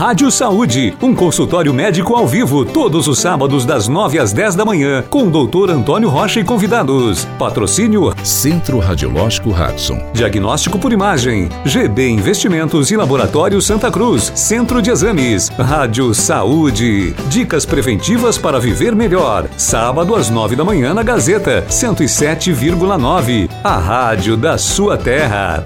Rádio Saúde, um consultório médico ao vivo todos os sábados das 9 às 10 da manhã com o doutor Antônio Rocha e convidados. Patrocínio Centro Radiológico Radson, Diagnóstico por imagem, GB Investimentos e Laboratório Santa Cruz, Centro de Exames, Rádio Saúde. Dicas preventivas para viver melhor. Sábado às 9 da manhã na Gazeta 107,9. A rádio da sua terra.